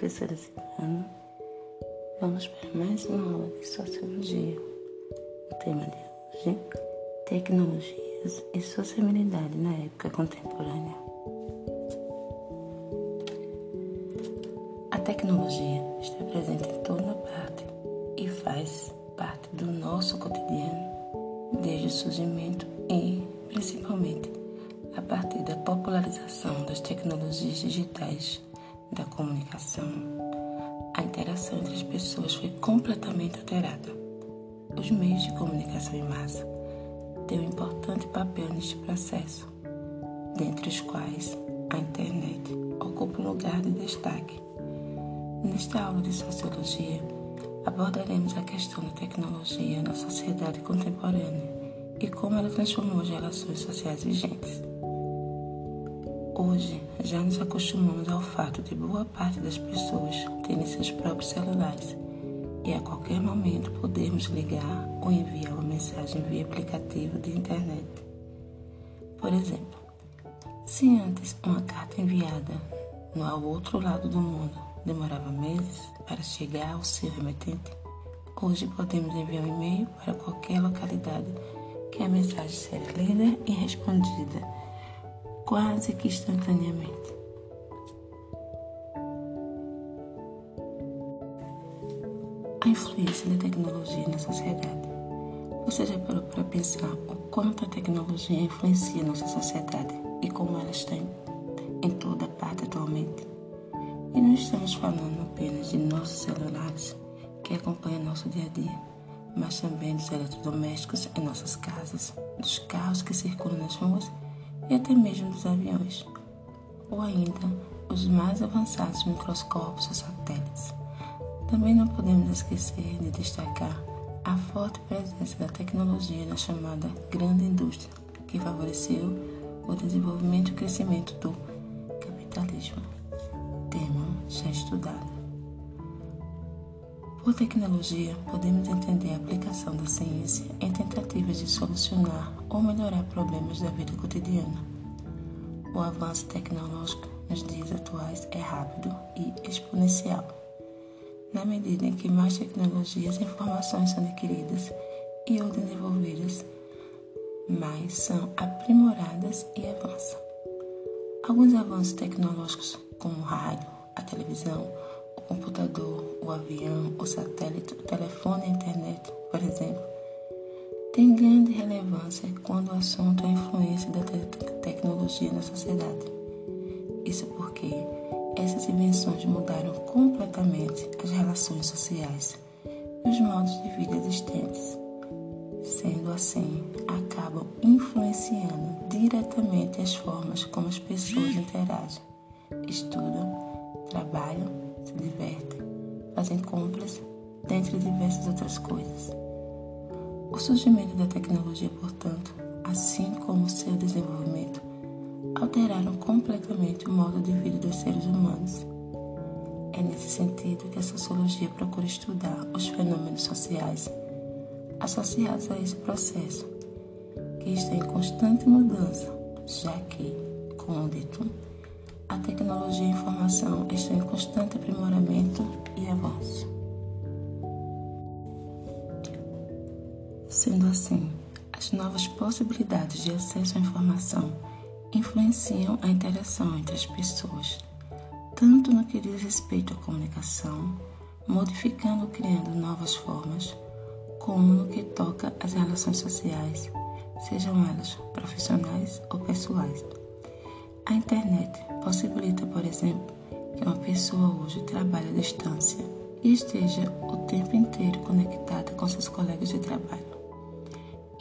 professora Silvana. Vamos para mais uma aula de Sociologia. O tema de hoje, Tecnologias e Sociabilidade na Época Contemporânea. A tecnologia está presente em toda parte e faz parte do nosso cotidiano, desde o surgimento e, principalmente, a partir da popularização das tecnologias digitais da comunicação, a interação entre as pessoas foi completamente alterada. Os meios de comunicação em massa têm um importante papel neste processo, dentre os quais a internet ocupa um lugar de destaque. Nesta aula de sociologia, abordaremos a questão da tecnologia na sociedade contemporânea e como ela transformou as relações sociais vigentes. Hoje, já nos acostumamos ao fato de boa parte das pessoas terem seus próprios celulares e a qualquer momento podermos ligar ou enviar uma mensagem via aplicativo de internet. Por exemplo, se antes uma carta enviada no outro lado do mundo demorava meses para chegar ao seu remetente, hoje podemos enviar um e-mail para qualquer localidade que a mensagem será lida e respondida quase que instantaneamente. A influência da tecnologia na sociedade. Você já parou para pensar o quanto a tecnologia influencia nossa sociedade e como ela está em, em toda parte atualmente? E não estamos falando apenas de nossos celulares que acompanham nosso dia a dia, mas também dos eletrodomésticos em nossas casas, dos carros que circulam nas ruas e até mesmo dos aviões, ou ainda os mais avançados microscópios ou satélites. Também não podemos esquecer de destacar a forte presença da tecnologia na chamada grande indústria, que favoreceu o desenvolvimento e o crescimento do capitalismo. Tema já estudado. Por tecnologia, podemos entender a aplicação da ciência em tentativas de solucionar ou melhorar problemas da vida cotidiana. O avanço tecnológico nos dias atuais é rápido e exponencial. Na medida em que mais tecnologias e informações são adquiridas e ou desenvolvidas, mais são aprimoradas e avançam. Alguns avanços tecnológicos, como o rádio, a televisão, computador, o avião, o satélite, o telefone e a internet, por exemplo, tem grande relevância quando o assunto é a influência da te tecnologia na sociedade. Isso porque essas invenções mudaram completamente as relações sociais e os modos de vida existentes. Sendo assim, acabam influenciando diretamente as formas como as pessoas interagem, estudam, trabalham se divertem, fazem compras, dentre diversas outras coisas. O surgimento da tecnologia, portanto, assim como seu desenvolvimento, alteraram completamente o modo de vida dos seres humanos. É nesse sentido que a sociologia procura estudar os fenômenos sociais associados a esse processo, que está em constante mudança, já que, como dito, a tecnologia e a informação estão em constante aprimoramento e avanço. Sendo assim, as novas possibilidades de acesso à informação influenciam a interação entre as pessoas, tanto no que diz respeito à comunicação, modificando ou criando novas formas, como no que toca às relações sociais, sejam elas profissionais ou pessoais. A internet possibilita, por exemplo, que uma pessoa hoje trabalhe à distância e esteja o tempo inteiro conectada com seus colegas de trabalho,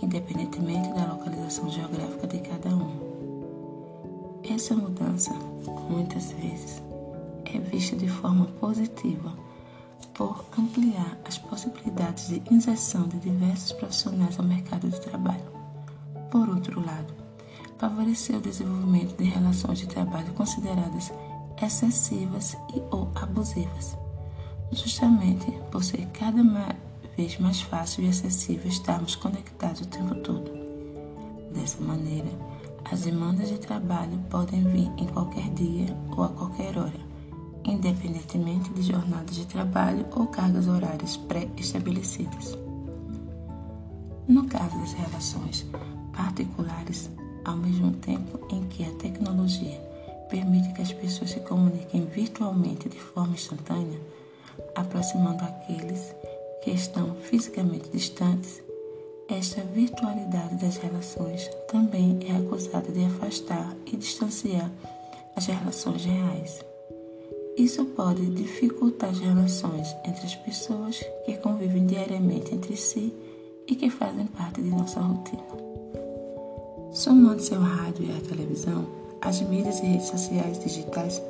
independentemente da localização geográfica de cada um. Essa mudança, muitas vezes, é vista de forma positiva por ampliar as possibilidades de inserção de diversos profissionais ao mercado de trabalho. Por outro lado, favorecer o desenvolvimento de relações de trabalho consideradas excessivas e ou abusivas, justamente por ser cada vez mais fácil e acessível estarmos conectados o tempo todo. Dessa maneira, as demandas de trabalho podem vir em qualquer dia ou a qualquer hora, independentemente de jornadas de trabalho ou cargas horárias pré-estabelecidas. No caso das relações particulares, ao mesmo tempo em que a tecnologia permite que as pessoas se comuniquem virtualmente de forma instantânea, aproximando aqueles que estão fisicamente distantes, esta virtualidade das relações também é acusada de afastar e distanciar as relações reais. Isso pode dificultar as relações entre as pessoas que convivem diariamente entre si e que fazem parte de nossa rotina. Somando-se ao rádio e à televisão, as mídias e redes sociais digitais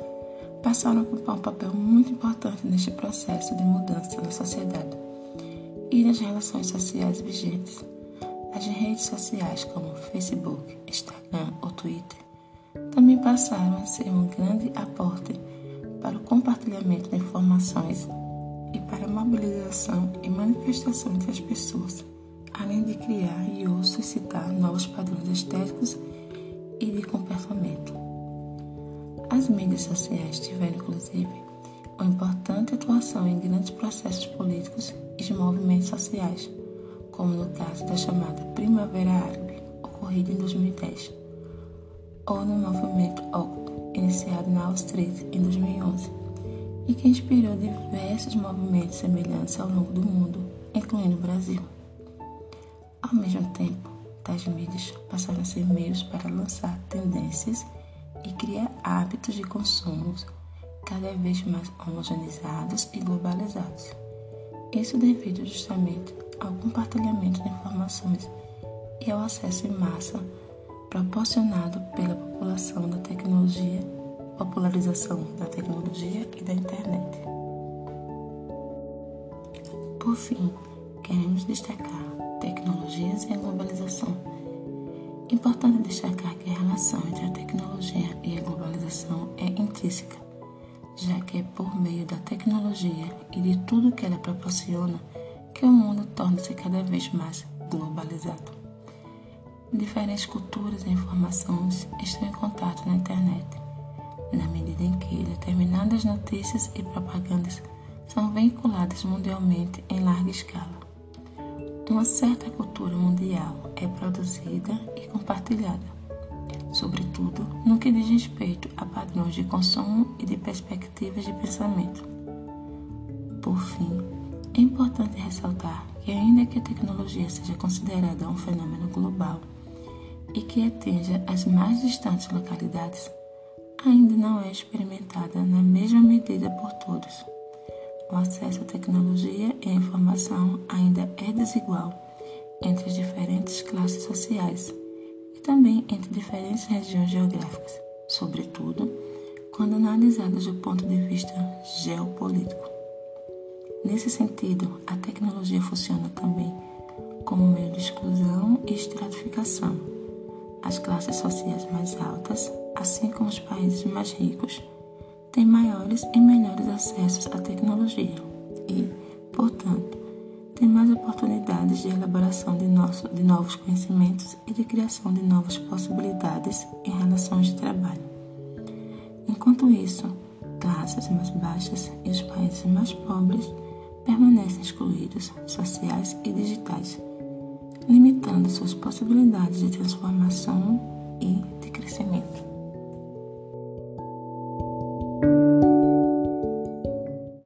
passaram a ocupar um papel muito importante neste processo de mudança na sociedade e nas relações sociais vigentes. As redes sociais como Facebook, Instagram ou Twitter também passaram a ser um grande aporte para o compartilhamento de informações e para a mobilização e manifestação entre as pessoas, além de criar e ou suscitar novos padrões estéticos e de comportamento. As mídias sociais tiveram, inclusive, uma importante atuação em grandes processos políticos e movimentos sociais, como no caso da chamada Primavera Árabe, ocorrida em 2010, ou no movimento Occupy, iniciado na Street em 2011, e que inspirou diversos movimentos semelhantes ao longo do mundo, incluindo o Brasil. Ao mesmo tempo, tais mídias passaram a ser meios para lançar tendências e criar hábitos de consumo cada vez mais homogeneizados e globalizados. Isso devido justamente ao compartilhamento de informações e ao acesso em massa proporcionado pela população da tecnologia, popularização da tecnologia e da internet. Por fim, queremos destacar tecnologias e a globalização. Importante destacar que a relação entre a tecnologia e a globalização é intrínseca, já que é por meio da tecnologia e de tudo que ela proporciona que o mundo torna-se cada vez mais globalizado. Diferentes culturas e informações estão em contato na internet, na medida em que determinadas notícias e propagandas são veiculadas mundialmente em larga escala. Uma certa cultura mundial é produzida e compartilhada, sobretudo no que diz respeito a padrões de consumo e de perspectivas de pensamento. Por fim, é importante ressaltar que, ainda que a tecnologia seja considerada um fenômeno global e que atinja as mais distantes localidades, ainda não é experimentada na mesma medida por todos o acesso à tecnologia e à informação ainda é desigual entre as diferentes classes sociais e também entre diferentes regiões geográficas, sobretudo quando analisadas do ponto de vista geopolítico. Nesse sentido, a tecnologia funciona também como meio de exclusão e estratificação. As classes sociais mais altas, assim como os países mais ricos, têm maiores e melhores acessos à tecnologia e, portanto, têm mais oportunidades de elaboração de, nosso, de novos conhecimentos e de criação de novas possibilidades em relações de trabalho. Enquanto isso, classes mais baixas e os países mais pobres permanecem excluídos sociais e digitais, limitando suas possibilidades de transformação e de crescimento.